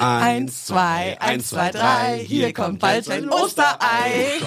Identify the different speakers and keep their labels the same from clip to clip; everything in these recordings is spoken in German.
Speaker 1: Eins, zwei, eins, zwei, drei, hier kommt bald ein Osterei.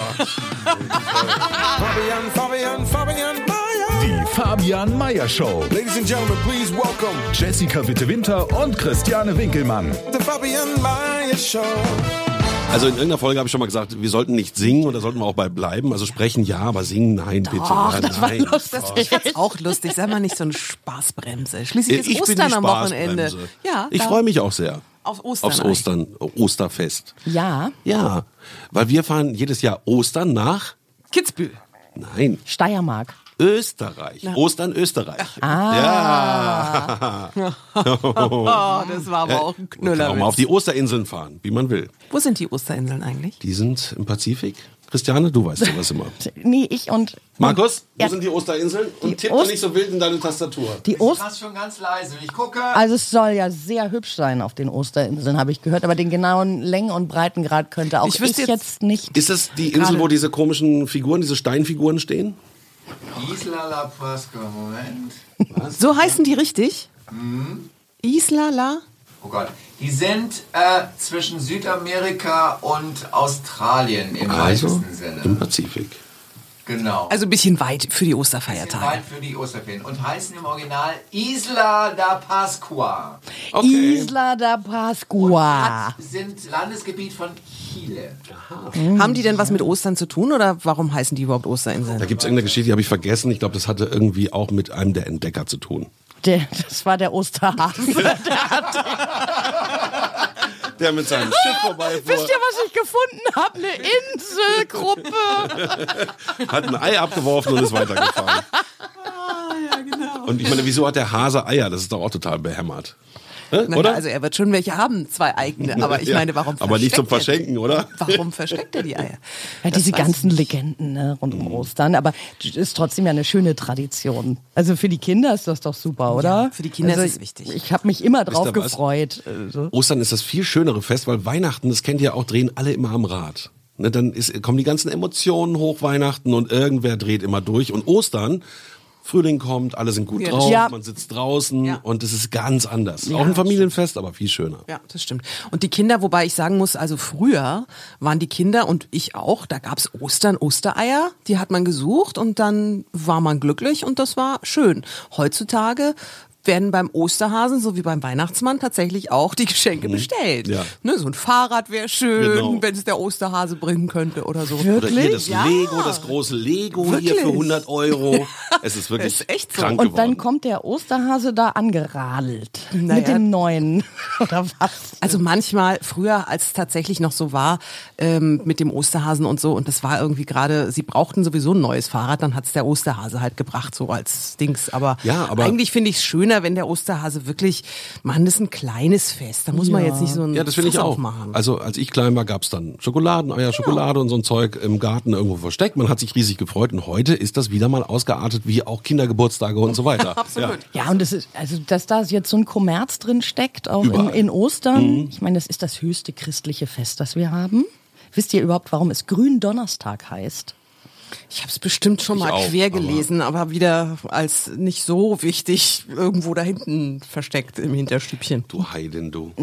Speaker 2: Fabian, Fabian, Fabian Mayer.
Speaker 3: Die Fabian Meyer Show.
Speaker 2: Ladies and gentlemen, please welcome
Speaker 3: Jessica Witte-Winter und Christiane Winkelmann.
Speaker 2: the Fabian Mayer Show.
Speaker 4: Also in irgendeiner Folge habe ich schon mal gesagt, wir sollten nicht singen und da sollten wir auch bei bleiben. Also sprechen ja, aber singen nein, bitte.
Speaker 1: Ach, das war
Speaker 4: nein.
Speaker 1: lustig. Ich fand's auch lustig. Sei mal nicht so eine Spaßbremse. Schließlich ist
Speaker 4: Ich
Speaker 1: Ostern am Wochenende. Ja,
Speaker 4: ich freue mich auch sehr.
Speaker 1: Auf Ostern
Speaker 4: Aufs
Speaker 1: eigentlich.
Speaker 4: Ostern, Osterfest.
Speaker 5: Ja,
Speaker 4: Ja, weil wir fahren jedes Jahr Ostern nach,
Speaker 1: Kitzbühel.
Speaker 4: nein,
Speaker 5: Steiermark.
Speaker 4: Österreich. Ostern, Österreich. Ah. Ja.
Speaker 1: Oh, das war aber auch ein
Speaker 4: Kann auch mal auf
Speaker 1: Knüller.
Speaker 4: die Osterinseln fahren, wie man will.
Speaker 1: Wo sind die Osterinseln eigentlich?
Speaker 4: Die sind im Pazifik. Christiane, du weißt sowas immer.
Speaker 5: Nee, ich und.
Speaker 4: Markus, wo
Speaker 5: Ja.
Speaker 4: sind die Osterinseln? Und
Speaker 5: Die
Speaker 4: tipp
Speaker 5: Ost-
Speaker 4: doch nicht so wild in deine Tastatur.
Speaker 5: Die Ost
Speaker 6: Fast schon ganz leise. Ich gucke.
Speaker 5: also es soll ja sehr hübsch sein auf den Osterinseln, habe ich gehört. Aber den genauen Längen- und Breitengrad könnte auch
Speaker 1: Ich
Speaker 5: ich,
Speaker 1: wüsste
Speaker 5: jetzt,
Speaker 1: jetzt-
Speaker 5: nicht.
Speaker 4: Ist das die Insel, wo diese komischen Figuren, diese Steinfiguren stehen?
Speaker 6: Isla La Pascua, Moment.
Speaker 1: So heißen die richtig? Isla La?
Speaker 6: Oh Gott. Die sind äh, zwischen Südamerika und Australien im
Speaker 4: Also
Speaker 6: weitesten Sinne.
Speaker 4: im Pazifik.
Speaker 6: Genau.
Speaker 1: Also ein bisschen weit für die
Speaker 6: Bisschen
Speaker 1: Osterfeiertage.
Speaker 6: weit für die Osterferien. Und heißen im Original Isla da Pascua.
Speaker 5: Isla da Pascua.
Speaker 6: Hat, sind Landesgebiet von Chile.
Speaker 1: Haben die denn was mit Ostern zu tun oder warum heißen die überhaupt Osterinseln?
Speaker 4: Da gibt es irgendeine Geschichte, die habe ich vergessen. Ich glaube, das hatte irgendwie auch mit einem der Entdecker zu tun.
Speaker 5: Der, das war der Osterhase.
Speaker 4: Der mit seinem Schiff vorbeifuhr,
Speaker 5: Wisst ihr, was ich gefunden habe? Eine Inselgruppe.
Speaker 4: hat ein Ei abgeworfen und ist weitergefahren. Und ich meine, wieso hat der Hase Eier? Das ist doch auch total behämmert. Hä?
Speaker 1: Na,
Speaker 4: Oder?
Speaker 1: Also er wird schon welche haben, zwei eigene. Aber ich
Speaker 4: Ja,
Speaker 1: meine, warum
Speaker 4: Aber nicht zum
Speaker 1: er-
Speaker 4: Verschenken, oder?
Speaker 1: Warum versteckt er die Eier?
Speaker 5: Ja, diese ganzen
Speaker 1: ich.
Speaker 5: Legenden ne, rund um Ostern. Aber ist trotzdem ja eine schöne Tradition. Also für die Kinder ist das doch super, oder?
Speaker 1: Ja, für die Kinder
Speaker 5: also
Speaker 1: ist es wichtig.
Speaker 5: Ich habe mich immer drauf gefreut. Also.
Speaker 4: Ostern ist das viel schönere Fest, weil Weihnachten, das kennt ihr auch, drehen alle immer am Rad. Ne, dann ist, kommen die ganzen Emotionen hoch Weihnachten und irgendwer dreht immer durch. Und Ostern, Frühling kommt, alle sind gut
Speaker 1: Ja,
Speaker 4: drauf,
Speaker 5: Ja.
Speaker 4: man sitzt draußen
Speaker 1: Ja.
Speaker 4: und es ist ganz anders. auch ein Familienfest, aber viel schöner.
Speaker 1: Ja, das stimmt. Und die Kinder, wobei ich sagen muss, also früher waren die Kinder und ich auch, da gab's Ostern, Ostereier, die hat man gesucht und dann war man glücklich und das war schön. Heutzutage werden beim Osterhasen, so wie beim Weihnachtsmann, tatsächlich auch die Geschenke bestellt.
Speaker 4: Ja.
Speaker 1: Ne, so ein Fahrrad wäre schön,
Speaker 4: Genau.
Speaker 1: wenn es der Osterhase bringen könnte oder so.
Speaker 4: Oder hier das
Speaker 1: Ja.
Speaker 4: Lego, das große Lego hier
Speaker 1: Wirklich?
Speaker 4: für 100 Euro. Es ist wirklich
Speaker 1: Ist echt so.
Speaker 4: krank
Speaker 5: Und
Speaker 4: geworden.
Speaker 5: dann kommt der Osterhase da angeradelt.
Speaker 1: Naja.
Speaker 5: Mit dem neuen. Oder was?
Speaker 1: Also manchmal früher, als es tatsächlich noch so war ähm, mit dem Osterhasen und so, und das war irgendwie gerade, sie brauchten sowieso ein neues Fahrrad, dann hat's der Osterhase halt gebracht, so als Dings. Aber,
Speaker 4: Ja, aber-
Speaker 1: eigentlich finde ich es schöner, wenn der Osterhase wirklich, Mann, das ist ein kleines Fest. Da muss man
Speaker 5: Ja.
Speaker 1: jetzt nicht so ein
Speaker 4: Ja, das finde ich auch.
Speaker 1: aufmachen.
Speaker 4: Also als ich klein war, gab's dann Schokoladeneier, Schokolade und so ein Zeug im Garten irgendwo versteckt. Man hat sich riesig gefreut und heute ist das wieder mal ausgeartet wie auch Kindergeburtstage und so weiter.
Speaker 1: Absolut.
Speaker 5: Ja, und es ist, also, dass da jetzt so ein Kommerz drin steckt, auch in, in Ostern. Ich meine, das ist das höchste christliche Fest, das wir haben. Wisst ihr überhaupt, warum es Gründonnerstag heißt?
Speaker 1: Ich habe es bestimmt schon
Speaker 4: Ich
Speaker 1: mal
Speaker 4: auch,
Speaker 1: quer
Speaker 4: aber-
Speaker 1: gelesen, aber wieder als nicht so wichtig irgendwo da hinten versteckt im Hinterstübchen.
Speaker 4: Du Heidin, du.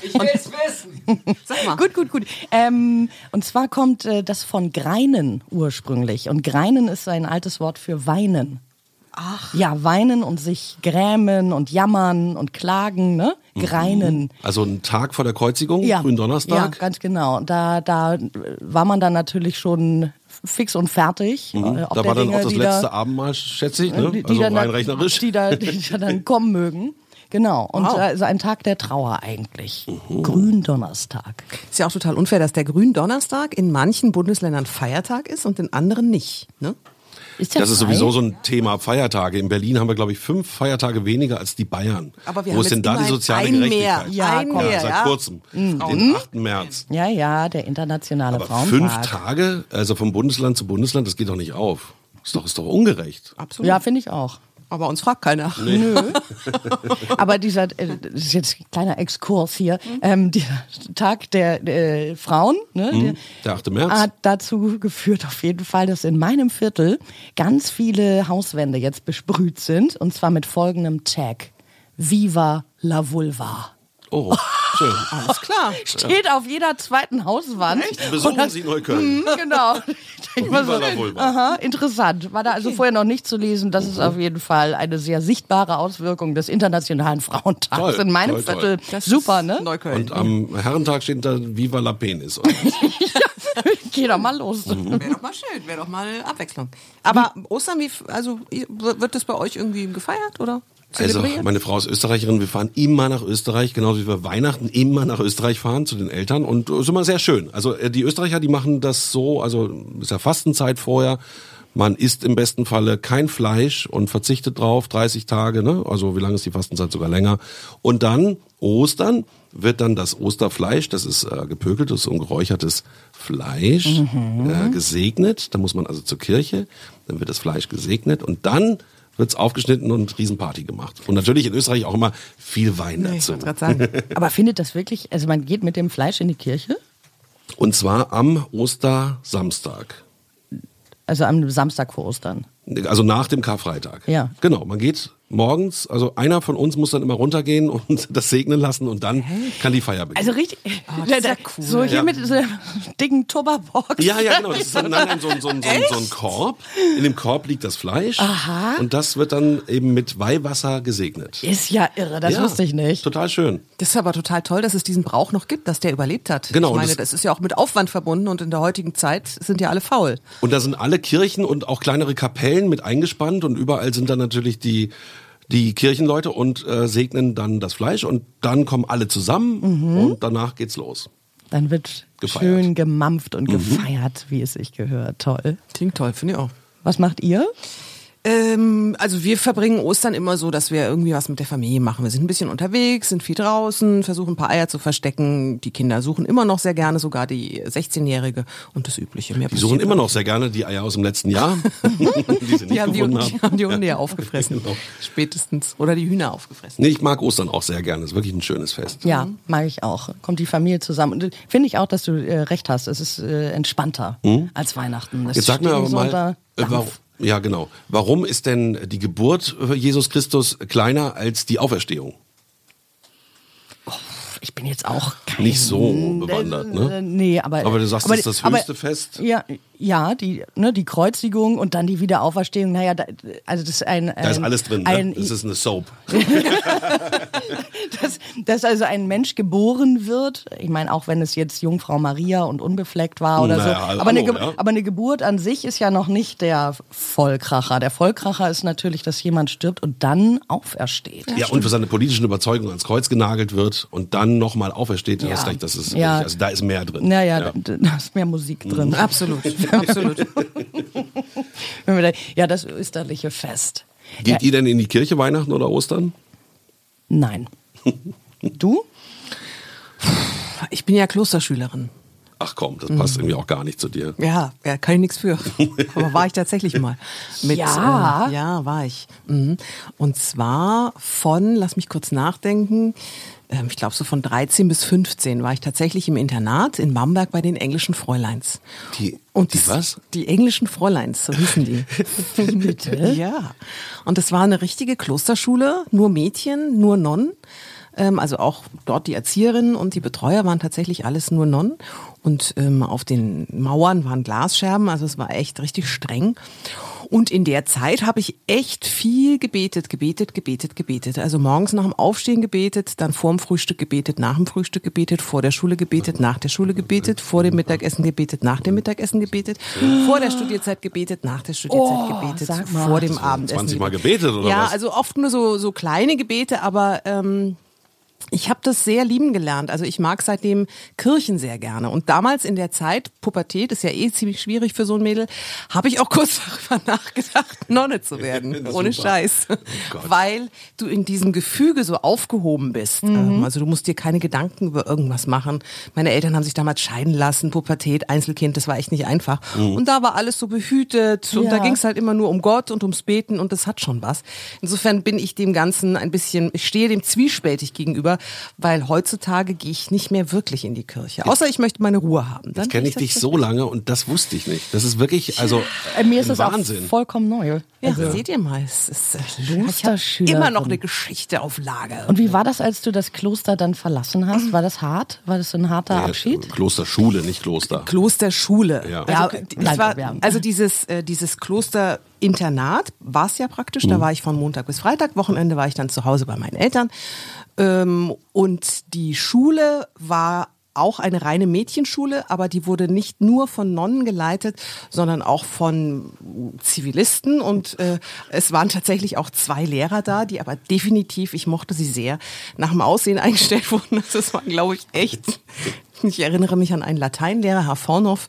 Speaker 6: Ich will's wissen.
Speaker 1: Sag mal.
Speaker 5: Gut, gut, gut. Ähm, und zwar kommt äh, das von Greinen ursprünglich. Und Greinen ist ein altes Wort für weinen. Ach. Ja, weinen und sich grämen und jammern und klagen, ne? Greinen.
Speaker 4: Also ein Tag vor der Kreuzigung,
Speaker 5: Ja. Ja,
Speaker 4: Gründonnerstag.
Speaker 5: ganz genau. Da, da war man dann natürlich schon fix und fertig. äh,
Speaker 4: Mhm.
Speaker 5: auf
Speaker 4: Da war dann
Speaker 5: Dinge,
Speaker 4: auch das letzte
Speaker 5: da,
Speaker 4: Abendmahl, schätze ich, ne?
Speaker 5: die, die
Speaker 4: also
Speaker 5: dann,
Speaker 4: rein rechnerisch.
Speaker 5: Die da, die da dann kommen mögen. Genau. Und
Speaker 1: Wow.
Speaker 5: also ein Tag der Trauer eigentlich.
Speaker 4: Mhm.
Speaker 5: Gründonnerstag.
Speaker 1: Ist ja auch total unfair, dass der Gründonnerstag in manchen Bundesländern Feiertag ist und in anderen nicht. Ne?
Speaker 5: Ist der
Speaker 4: das ist sowieso so ein Thema Feiertage. In Berlin haben wir, glaube ich, fünf Feiertage weniger als die Bayern.
Speaker 1: Aber wir
Speaker 4: Wo
Speaker 1: haben
Speaker 4: ist denn da die soziale
Speaker 1: mehr.
Speaker 4: Gerechtigkeit?
Speaker 5: Ja,
Speaker 1: ein
Speaker 5: komm.
Speaker 1: mehr,
Speaker 4: Ja, seit
Speaker 1: ja.
Speaker 4: kurzem. Den 8. März.
Speaker 5: Ja, ja, der internationale
Speaker 4: Aber
Speaker 5: Frauentag.
Speaker 4: fünf Tage, also vom Bundesland zu Bundesland, das geht doch nicht auf. Ist doch, ist doch ungerecht.
Speaker 1: Absolut.
Speaker 5: Ja, finde ich auch.
Speaker 1: Aber uns fragt keiner.
Speaker 5: Nö. Aber dieser, äh, das ist jetzt ein kleiner Exkurs hier, ähm, dieser Tag der äh, Frauen, ne,
Speaker 4: Mhm. Der 8. März.
Speaker 5: hat dazu geführt auf jeden Fall, dass in meinem Viertel ganz viele Hauswände jetzt besprüht sind und zwar mit folgendem Tag. Viva la Vulva.
Speaker 4: Oh, schön.
Speaker 1: Alles klar.
Speaker 5: Steht auf jeder zweiten Hauswand.
Speaker 4: Besuchen
Speaker 5: Und das-
Speaker 4: Sie Neukölln.
Speaker 5: Mhm, genau.
Speaker 4: Vulva.
Speaker 5: Aha, interessant. War da also vorher noch nicht zu lesen. Das ist auf jeden Fall eine sehr sichtbare Auswirkung des Internationalen Frauentags
Speaker 4: Toll,
Speaker 5: in meinem
Speaker 4: toll, toll.
Speaker 5: Viertel.
Speaker 1: Das
Speaker 5: Super, ne?
Speaker 1: Neukölln.
Speaker 4: Und am Herrentag steht da Viva la Penis. Und
Speaker 5: Geh doch mal los.
Speaker 4: Mhm.
Speaker 1: Wäre doch mal schön, wäre doch mal Abwechslung. Aber Ostern, wie, also wird das bei euch irgendwie gefeiert oder?
Speaker 4: Also, meine Frau ist Österreicherin. Wir fahren immer nach Österreich, genauso wie wir Weihnachten immer nach Österreich fahren zu den Eltern. Und es ist immer sehr schön. Also, äh, die Österreicher, die machen das so, also, ist ja Fastenzeit vorher. Man isst im besten Falle kein Fleisch und verzichtet drauf, 30 Tage, ne? Also, wie lange ist die Fastenzeit? Sogar länger. Und dann, Ostern, wird dann das Osterfleisch, das ist äh, gepökeltes und geräuchertes Fleisch, äh, gesegnet. Da muss man also zur Kirche, dann wird das Fleisch gesegnet und dann wird's aufgeschnitten und Riesenparty gemacht. Und natürlich in Österreich auch immer viel Wein
Speaker 1: Nee, ich
Speaker 4: dazu.
Speaker 1: wollte gerade sagen.
Speaker 5: Aber findet das wirklich, also man geht mit dem Fleisch in die Kirche?
Speaker 4: Und zwar am Ostersamstag.
Speaker 5: Also am Samstag vor Ostern.
Speaker 4: Also nach dem Karfreitag.
Speaker 5: Ja.
Speaker 4: Genau, man geht morgens, also einer von uns muss dann immer runtergehen und das segnen lassen und dann kann die Feier beginnen.
Speaker 5: Also richtig,
Speaker 1: das ist ja cool.
Speaker 5: so hier
Speaker 4: Ja.
Speaker 5: mit so einer dicken Tupperbox.
Speaker 4: ja, ja, genau. Das ist dann, nein, nein, so, ein- so, ein- so, ein- so ein Korb. In dem Korb liegt das Fleisch.
Speaker 5: Aha.
Speaker 4: Und das wird dann eben mit Weihwasser gesegnet.
Speaker 5: Ist ja irre, das
Speaker 4: Ja,
Speaker 5: wusste ich nicht.
Speaker 4: Total schön.
Speaker 1: Das ist aber total toll, dass es diesen Brauch noch gibt, dass der überlebt hat.
Speaker 4: Genau,
Speaker 1: Ich meine,
Speaker 4: das-
Speaker 1: das ist ja auch mit Aufwand verbunden und in der heutigen Zeit sind ja alle faul.
Speaker 4: Und da sind alle Kirchen und auch kleinere Kapellen mit eingespannt und überall sind dann natürlich die die Kirchenleute und äh, segnen dann das Fleisch und dann kommen alle zusammen und danach geht's los.
Speaker 5: Dann wird
Speaker 4: Gefeiert. Mhm.
Speaker 5: schön gemampft und gefeiert, wie es sich gehört. Toll.
Speaker 1: Klingt toll, finde ich auch.
Speaker 5: Was macht ihr?
Speaker 1: Ähm, also wir verbringen Ostern immer so, dass wir irgendwie was mit der Familie machen. Wir sind ein bisschen unterwegs, sind viel draußen, versuchen ein paar Eier zu verstecken. Die Kinder suchen immer noch sehr gerne, sogar die 16-Jährige und das Übliche. Mehr
Speaker 4: Die suchen immer noch sehr gerne die Eier aus dem letzten Jahr, die sie nicht
Speaker 1: die haben die,
Speaker 4: gefunden
Speaker 1: die
Speaker 4: haben.
Speaker 1: haben die Hunde ja aufgefressen.
Speaker 4: Genau.
Speaker 1: Spätestens. Oder die Hühner aufgefressen.
Speaker 4: Nee, ich mag Ostern auch sehr gerne. Es ist wirklich ein schönes Fest.
Speaker 5: Ja, mag ich auch. Kommt die Familie zusammen. Und äh, finde ich auch, dass du äh, recht hast. Es ist äh, entspannter als Weihnachten. Das
Speaker 4: Mhm. Jetzt sag mir aber mal, äh, warum, ja genau, warum ist denn die Geburt Jesus Christus kleiner als die Auferstehung?
Speaker 5: Ich bin jetzt auch kein,
Speaker 4: Nicht so bewandert, ne?
Speaker 5: Äh, Nee, aber
Speaker 4: Aber du sagst, das ist das
Speaker 5: aber-
Speaker 4: höchste Fest?
Speaker 5: Ja, ja, die ne, die Kreuzigung und dann die Wiederauferstehung. Naja, da, also das ist ein,
Speaker 4: Da ist
Speaker 5: ein-
Speaker 4: alles drin,
Speaker 5: Ein,
Speaker 4: ne? Das ist eine Soap.
Speaker 5: dass, dass also ein Mensch geboren wird. Ich meine, auch wenn es jetzt Jungfrau Maria und unbefleckt war oder
Speaker 4: Naja,
Speaker 5: so.
Speaker 4: hallo,
Speaker 5: Aber eine, Ge
Speaker 4: ja.
Speaker 5: aber eine Geburt an sich ist ja noch nicht der Vollkracher. Der Vollkracher ist natürlich, dass jemand stirbt und dann aufersteht.
Speaker 4: Ja, und für seine politischen Überzeugungen ans Kreuz genagelt wird und dann nochmal aufersteht. Du
Speaker 5: Ja.
Speaker 4: hast recht, das ist
Speaker 5: Ja.
Speaker 4: wirklich, also da ist mehr drin.
Speaker 5: Naja,
Speaker 4: Ja.
Speaker 5: Da, da ist mehr Musik drin.
Speaker 1: Absolut, absolut.
Speaker 5: Ja, das österliche Fest.
Speaker 4: Geht
Speaker 5: ja,
Speaker 4: ihr denn in die Kirche Weihnachten oder Ostern?
Speaker 5: Nein. Du?
Speaker 1: Ich bin ja Klosterschülerin.
Speaker 4: Ach komm, das passt irgendwie auch gar nicht zu dir.
Speaker 1: Ja, ja kann ich nichts für. Aber war ich tatsächlich mal. Mit,
Speaker 5: Ja?
Speaker 1: Äh, ja, war ich. Mhm. Und zwar von, lass mich kurz nachdenken, ich glaube so von 13 bis 15 war ich tatsächlich im Internat in Bamberg bei den englischen Fräuleins.
Speaker 4: Die-
Speaker 1: Und
Speaker 4: die
Speaker 1: das-
Speaker 4: was?
Speaker 1: Die englischen Fräuleins, so hießen die. Bitte? Ja. Und das war eine richtige Klosterschule, nur Mädchen, nur Nonnen. Ähm, also auch dort die Erzieherinnen und die Betreuer waren tatsächlich alles nur Nonnen. Und ähm, auf den Mauern waren Glasscherben, also es war echt richtig streng. Und in der Zeit habe ich echt viel gebetet, gebetet, gebetet, gebetet. Also morgens nach dem Aufstehen gebetet, dann vor dem Frühstück gebetet, nach dem Frühstück gebetet, vor der Schule gebetet, nach der Schule gebetet, vor dem Mittagessen gebetet, nach dem Mittagessen gebetet, vor der Studierzeit gebetet, nach der Studierzeit
Speaker 5: Oh,
Speaker 1: gebetet, vor dem Abendessen.
Speaker 4: 20 Mal gebetet oder
Speaker 1: ja,
Speaker 4: was?
Speaker 1: also oft nur so, so kleine Gebete, aber ähm, Ich habe das sehr lieben gelernt. Also ich mag seitdem Kirchen sehr gerne. Und damals in der Zeit, Pubertät ist ja eh ziemlich schwierig für so ein Mädel, habe ich auch kurz darüber nachgedacht, Nonne zu werden. Ohne
Speaker 4: super.
Speaker 1: Scheiß.
Speaker 4: Oh.
Speaker 1: Weil du in diesem Gefüge so aufgehoben bist. Ähm, Also du musst dir keine Gedanken über irgendwas machen. Meine Eltern haben sich damals scheiden lassen, Pubertät, Einzelkind, das war echt nicht einfach. Und da war alles so behütet und
Speaker 5: Ja.
Speaker 1: da ging es halt immer nur um Gott und ums Beten und das hat schon was. Insofern bin ich dem Ganzen ein bisschen, ich stehe dem zwiespältig gegenüber, weil heutzutage gehe ich nicht mehr wirklich in die Kirche. Außer ich möchte meine Ruhe haben. Dann
Speaker 4: Jetzt kenne ich dich so lange und das wusste ich nicht. Das ist wirklich, also
Speaker 5: Äh, Mir ist
Speaker 4: ein
Speaker 5: das auch
Speaker 4: Wahnsinn.
Speaker 5: vollkommen neu.
Speaker 1: Ja,
Speaker 5: Also-
Speaker 1: seht ihr mal, es ist äh, hab immer noch eine Geschichte auf Lager.
Speaker 5: Und wie war das, als du das Kloster dann verlassen hast? War das hart? War das so ein harter
Speaker 4: Ja,
Speaker 5: Abschied?
Speaker 4: Klosterschule, nicht Kloster.
Speaker 1: Klosterschule.
Speaker 4: Ja.
Speaker 1: Also,
Speaker 5: Ja,
Speaker 1: war,
Speaker 5: ja.
Speaker 1: also dieses, äh, dieses Klosterinternat war es ja praktisch. Da war ich von Montag bis Freitag. Wochenende war ich dann zu Hause bei meinen Eltern. Ähm, und die Schule war auch eine reine Mädchenschule, aber die wurde nicht nur von Nonnen geleitet, sondern auch von Zivilisten. Und äh, es waren tatsächlich auch zwei Lehrer da, die aber definitiv, ich mochte sie sehr, nach dem Aussehen eingestellt wurden. Das war, glaube ich, echt. Ich erinnere mich an einen Lateinlehrer, Herr Vornoff.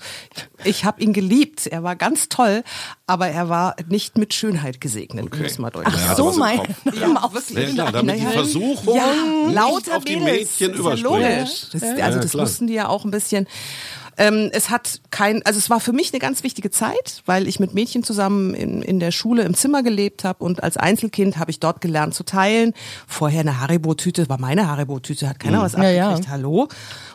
Speaker 1: Ich habe ihn geliebt. Er war ganz toll, aber er war nicht mit Schönheit gesegnet, um es mal deutlich
Speaker 4: Ach
Speaker 5: Ach
Speaker 4: so,
Speaker 5: mein. Ja,
Speaker 4: Ja, klar, damit die Versuchung
Speaker 1: ja,
Speaker 4: nicht
Speaker 1: lauter
Speaker 4: auf die Mädchen
Speaker 1: ist
Speaker 4: überspringt.
Speaker 1: Ja logisch. Das,
Speaker 4: Ja,
Speaker 1: also
Speaker 4: ja,
Speaker 1: das
Speaker 4: klar.
Speaker 1: wussten die ja auch ein bisschen. Ähm, es hat kein, also es war für mich eine ganz wichtige Zeit, weil ich mit Mädchen zusammen in, in der Schule im Zimmer gelebt habe und als Einzelkind habe ich dort gelernt zu teilen. Vorher eine Haribo-Tüte, war meine Haribo-Tüte, hat
Speaker 4: Mhm.
Speaker 1: keiner was
Speaker 5: Ja, ja.
Speaker 1: abgekriegt, hallo.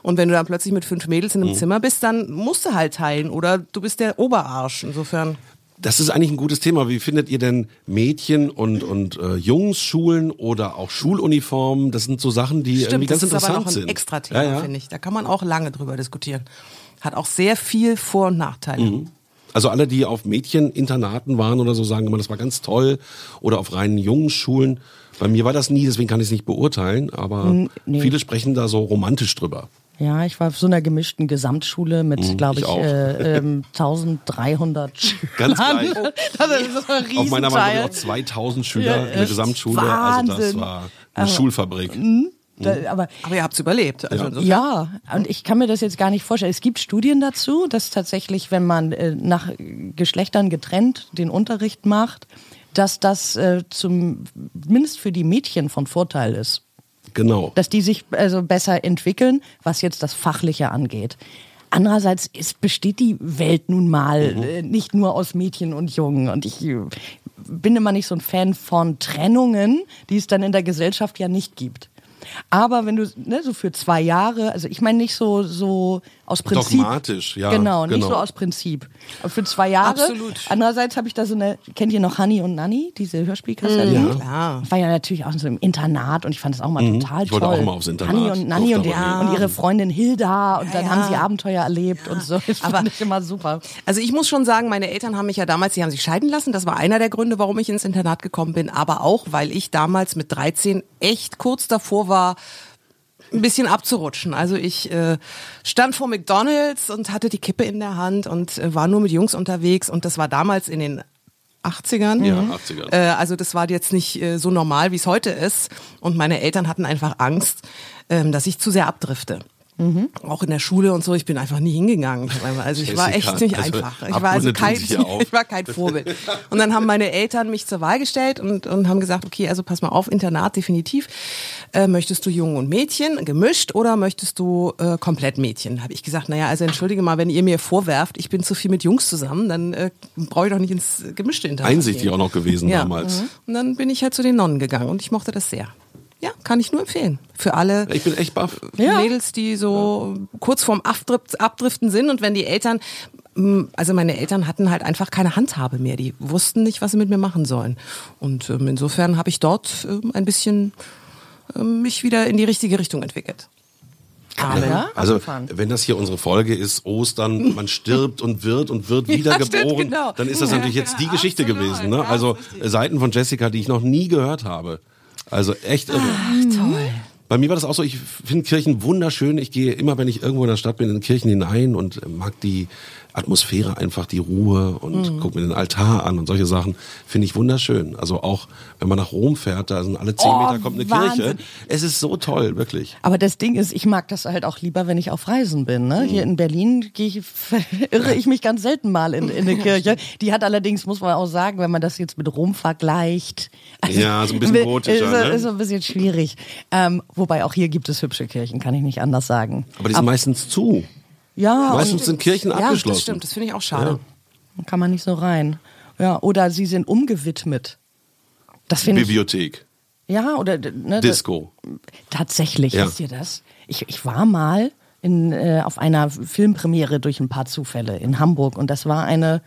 Speaker 1: Und wenn du dann plötzlich mit fünf Mädels in einem Zimmer bist, dann musst du halt teilen oder du bist der Oberarsch. Insofern.
Speaker 4: Das ist eigentlich ein gutes Thema. Wie findet ihr denn Mädchen und, und äh, Jungsschulen oder auch Schuluniformen? Das sind so Sachen, die irgendwie
Speaker 1: Stimmt,
Speaker 4: ganz
Speaker 1: das ist
Speaker 4: interessant
Speaker 1: aber noch ein
Speaker 4: sind.
Speaker 1: extra Thema,
Speaker 4: Ja, ja.
Speaker 1: finde ich. Da kann man auch lange drüber diskutieren. Hat auch sehr viel Vor- und Nachteile.
Speaker 4: Also alle, die auf Mädcheninternaten waren oder so, sagen immer, das war ganz toll. Oder auf reinen Jungsschulen. Bei mir war das nie, deswegen kann ich es nicht beurteilen. Aber
Speaker 5: nee.
Speaker 4: viele sprechen da so romantisch drüber.
Speaker 5: Ja, ich war auf so einer gemischten Gesamtschule mit, glaube ich,
Speaker 4: ich
Speaker 5: äh, ähm, 1300 Schülern.
Speaker 4: Ganz gleich.
Speaker 5: Das ist ein
Speaker 4: Auf meiner waren
Speaker 5: Riesenteil.
Speaker 4: auch 2000 Schüler
Speaker 5: Ja,
Speaker 4: in der Gesamtschule. Also das
Speaker 5: Wahnsinn.
Speaker 4: war eine Schulfabrik.
Speaker 5: Da, aber
Speaker 1: Aber ihr habt's überlebt. Also
Speaker 4: Ja.
Speaker 5: Ja, und ich kann mir das jetzt gar nicht vorstellen. Es gibt Studien dazu, dass tatsächlich, wenn man äh, nach Geschlechtern getrennt den Unterricht macht, dass das äh, zum, zumindest für die Mädchen von Vorteil ist.
Speaker 4: Genau.
Speaker 5: Dass die sich also besser entwickeln, was jetzt das Fachliche angeht. Andererseits ist, besteht die Welt nun mal äh, nicht nur aus Mädchen und Jungen. Und ich äh, bin immer nicht so ein Fan von Trennungen, die es dann in der Gesellschaft ja nicht gibt. Aber wenn du ne, so für zwei Jahre, also ich meine nicht so so aus Prinzip,
Speaker 4: Dogmatisch, ja,
Speaker 5: genau, nicht
Speaker 4: genau.
Speaker 5: so aus Prinzip. Aber für zwei Jahre.
Speaker 1: Absolut.
Speaker 5: Andererseits habe ich da so eine, kennt ihr noch Honey und Nanny, diese Hörspielkassette?
Speaker 4: Ja.
Speaker 1: Klar.
Speaker 5: War ja natürlich auch so im Internat und ich fand das auch mal total
Speaker 4: Ich wollte
Speaker 5: toll.
Speaker 4: auch mal aufs Internat.
Speaker 5: Honey und Nanny und,
Speaker 4: nie.
Speaker 5: und ihre Freundin Hilda und dann
Speaker 1: ja.
Speaker 5: haben sie Abenteuer erlebt und so. Das
Speaker 1: Aber-
Speaker 5: fand ich immer super.
Speaker 1: Also ich muss schon sagen, meine Eltern haben mich ja damals, sie haben sich scheiden lassen. Das war einer der Gründe, warum ich ins Internat gekommen bin. Aber auch, weil ich damals mit 13 echt kurz davor war, ein bisschen abzurutschen. Also ich äh, stand vor McDonald's und hatte die Kippe in der Hand und äh, war nur mit Jungs unterwegs. Und das war damals in den 80ern.
Speaker 4: Ja, 80ern.
Speaker 1: Äh, also das war jetzt nicht äh, so normal, wie es heute ist. Und meine Eltern hatten einfach Angst, ähm, dass ich zu sehr abdrifte. Auch in der Schule und so, ich bin einfach nie hingegangen. Also ich war echt nicht
Speaker 4: also
Speaker 1: einfach. Ich war also kein, ich war kein Vorbild. Und dann haben meine Eltern mich zur Wahl gestellt und, und haben gesagt, okay, also pass mal auf, Internat definitiv. Äh, möchtest du Jungen und Mädchen gemischt oder möchtest du äh, komplett Mädchen? Habe ich gesagt, naja, also entschuldige mal, wenn ihr mir vorwerft, ich bin zu viel mit Jungs zusammen, dann äh, brauche ich doch nicht ins gemischte Internat.
Speaker 4: Einsichtig
Speaker 1: gehen.
Speaker 4: auch noch gewesen
Speaker 1: Ja.
Speaker 4: damals.
Speaker 1: Mhm. Und dann bin ich halt zu den Nonnen gegangen und ich mochte das sehr. Ja, kann ich nur empfehlen. Für alle
Speaker 4: Ich bin echt baff.
Speaker 5: Ja.
Speaker 1: Mädels, die so kurz vorm Abdrift, Abdriften sind und wenn die Eltern, also meine Eltern hatten halt einfach keine Handhabe mehr. Die wussten nicht, was sie mit mir machen sollen. Und ähm, insofern habe ich dort ähm, ein bisschen ähm, mich wieder in die richtige Richtung entwickelt. Amen.
Speaker 5: Ja?
Speaker 4: Also, wenn das hier unsere Folge ist, Ostern, man stirbt und wird und wird
Speaker 1: Ja,
Speaker 4: wiedergeboren,
Speaker 1: stimmt, genau.
Speaker 4: dann ist das
Speaker 1: Ja,
Speaker 4: natürlich jetzt die
Speaker 1: ja,
Speaker 4: Geschichte
Speaker 1: absolut.
Speaker 4: gewesen. Ne?
Speaker 1: Ja,
Speaker 4: Also. Seiten von Jessica, die ich noch nie gehört habe. Also echt irre.
Speaker 1: Toll.
Speaker 4: Bei mir war das auch so, ich finde Kirchen wunderschön. Ich gehe immer, wenn ich irgendwo in der Stadt bin, in Kirchen hinein und mag die Atmosphäre einfach, die Ruhe und
Speaker 5: Mhm.
Speaker 4: guck mir den Altar an und solche Sachen. Finde ich wunderschön. Also auch, wenn man nach Rom fährt, da sind alle zehn
Speaker 5: Oh,
Speaker 4: Meter kommt eine
Speaker 5: Wahnsinn.
Speaker 4: Kirche. Es ist so toll, wirklich.
Speaker 5: Aber das Ding ist, ich mag das halt auch lieber, wenn ich auf Reisen bin. Ne? Hier in Berlin ich, irre ich mich ganz selten mal in, in eine Kirche. Die hat allerdings, muss man auch sagen, wenn man das jetzt mit Rom vergleicht.
Speaker 4: Ja, so ein bisschen
Speaker 5: ist,
Speaker 4: gotischer, ne?
Speaker 5: ist so ein bisschen schwierig. Ähm, wobei auch hier gibt es hübsche Kirchen, kann ich nicht anders sagen.
Speaker 4: Aber die sind meistens zu.
Speaker 5: Ja,
Speaker 4: Meistens
Speaker 5: und
Speaker 4: sind Kirchen
Speaker 1: Ja,
Speaker 4: abgeschlossen.
Speaker 1: das stimmt, das finde ich auch schade.
Speaker 5: kann man nicht so rein. Ja, oder sie sind umgewidmet. Das finde ich.
Speaker 4: Bibliothek,
Speaker 5: Ja, oder ne,
Speaker 4: Disco.
Speaker 5: Tatsächlich,
Speaker 4: Ja.
Speaker 5: wisst ihr das? Ich, ich war mal in, äh, auf einer Filmpremiere durch ein paar Zufälle in Hamburg und das war eine,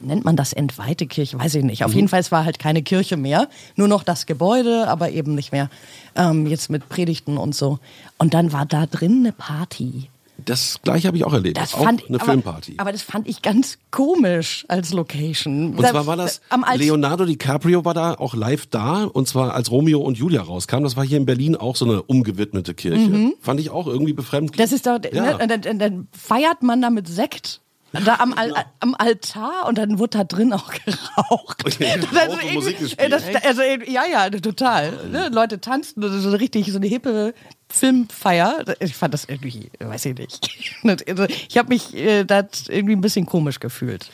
Speaker 5: nennt man das entweihte Kirche, weiß ich nicht. Auf jeden Fall, es war halt keine Kirche mehr, nur noch das Gebäude, aber eben nicht mehr ähm, jetzt mit Predigten und so. Und dann war da drin eine Party.
Speaker 4: Das gleiche habe ich auch erlebt.
Speaker 5: Das
Speaker 4: auch
Speaker 5: fand
Speaker 4: eine
Speaker 5: aber,
Speaker 4: Filmparty.
Speaker 5: Aber das fand ich ganz komisch als Location.
Speaker 4: Und zwar war das, Leonardo DiCaprio war da auch live da und zwar als Romeo und Julia rauskam. Das war hier in Berlin auch so eine umgewidmete Kirche. Fand ich auch irgendwie befremdlich.
Speaker 5: Mhm. Das ist doch,
Speaker 4: Ja.
Speaker 5: ne, dann, dann, feiert man da mit Sekt. Da am, Al am Altar und dann wird da drin auch geraucht.
Speaker 4: Okay,
Speaker 5: irgendwie-
Speaker 4: Musik gespielt.
Speaker 5: Das, also, ja, ja, total. Ne? Leute tanzen, das ist so richtig so eine hippe Filmfeier. Ich fand das irgendwie, weiß ich nicht. Also, ich habe mich äh, da irgendwie ein bisschen komisch gefühlt.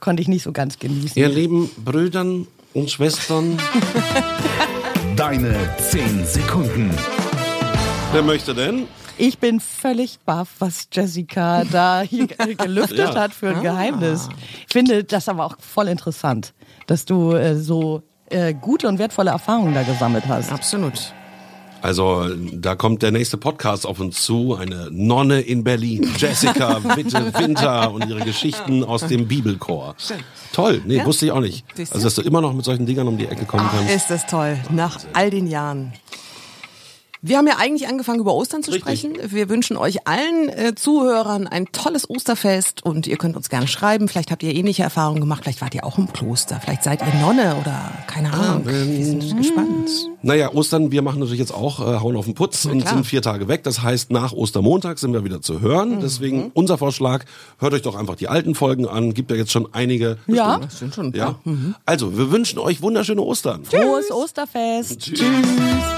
Speaker 5: Konnte ich nicht so ganz genießen.
Speaker 4: Ihr lieben Brüdern und Schwestern,
Speaker 3: Deine 10 Sekunden.
Speaker 4: wer möchte denn?
Speaker 5: Ich bin völlig baff, was Jessica da hier ge- gelüftet
Speaker 4: Ja.
Speaker 5: hat für ein Geheimnis. Ich finde das aber auch voll interessant, dass du äh, so äh, gute und wertvolle Erfahrungen da gesammelt hast.
Speaker 1: Absolut.
Speaker 4: Also, da kommt der nächste Podcast auf uns zu. Eine Nonne in Berlin. Jessica Witte Winter und ihre Geschichten aus dem Bibelchor. Toll. Nee, wusste ich auch nicht. Also, dass du immer noch mit solchen Dingern um die Ecke kommen kannst.
Speaker 1: Ist das toll, nach all den Jahren. Wir haben ja eigentlich angefangen, über Ostern zu
Speaker 4: Richtig.
Speaker 1: sprechen. Wir wünschen euch allen äh, Zuhörern ein tolles Osterfest und ihr könnt uns gerne schreiben. Vielleicht habt ihr ähnliche Erfahrungen gemacht, vielleicht wart ihr auch im Kloster, vielleicht seid ihr Nonne oder keine Ahnung. Wir sind gespannt.
Speaker 4: Naja, Ostern, wir machen natürlich jetzt auch äh, Hauen auf den Putz und
Speaker 1: klar.
Speaker 4: sind vier Tage weg. Das heißt, nach Ostermontag sind wir wieder zu hören.
Speaker 5: Mhm.
Speaker 4: Deswegen unser Vorschlag, hört euch doch einfach die alten Folgen an. Gibt ja jetzt schon einige.
Speaker 5: Ja.
Speaker 1: Das sind schon ein
Speaker 4: Ja.
Speaker 1: paar.
Speaker 4: Also, wir wünschen euch wunderschöne Ostern.
Speaker 5: Frohes Osterfest.
Speaker 4: Tschüss.
Speaker 2: Maya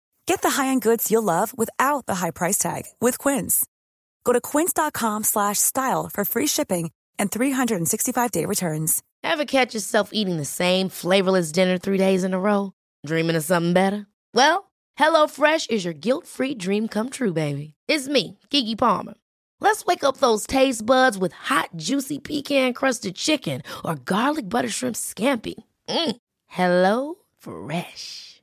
Speaker 7: Get the high-end goods you'll love without the high price tag with Quince. Go to quince.com slash style for free shipping and 365-day returns.
Speaker 8: Ever catch yourself eating the same flavorless dinner three days in a row? Dreaming of something better? Well, HelloFresh is your guilt-free dream come true, baby. It's me, Gigi Palmer. Let's wake up those taste buds with hot, juicy pecan-crusted chicken or garlic butter shrimp scampi. Mm. Hello Fresh.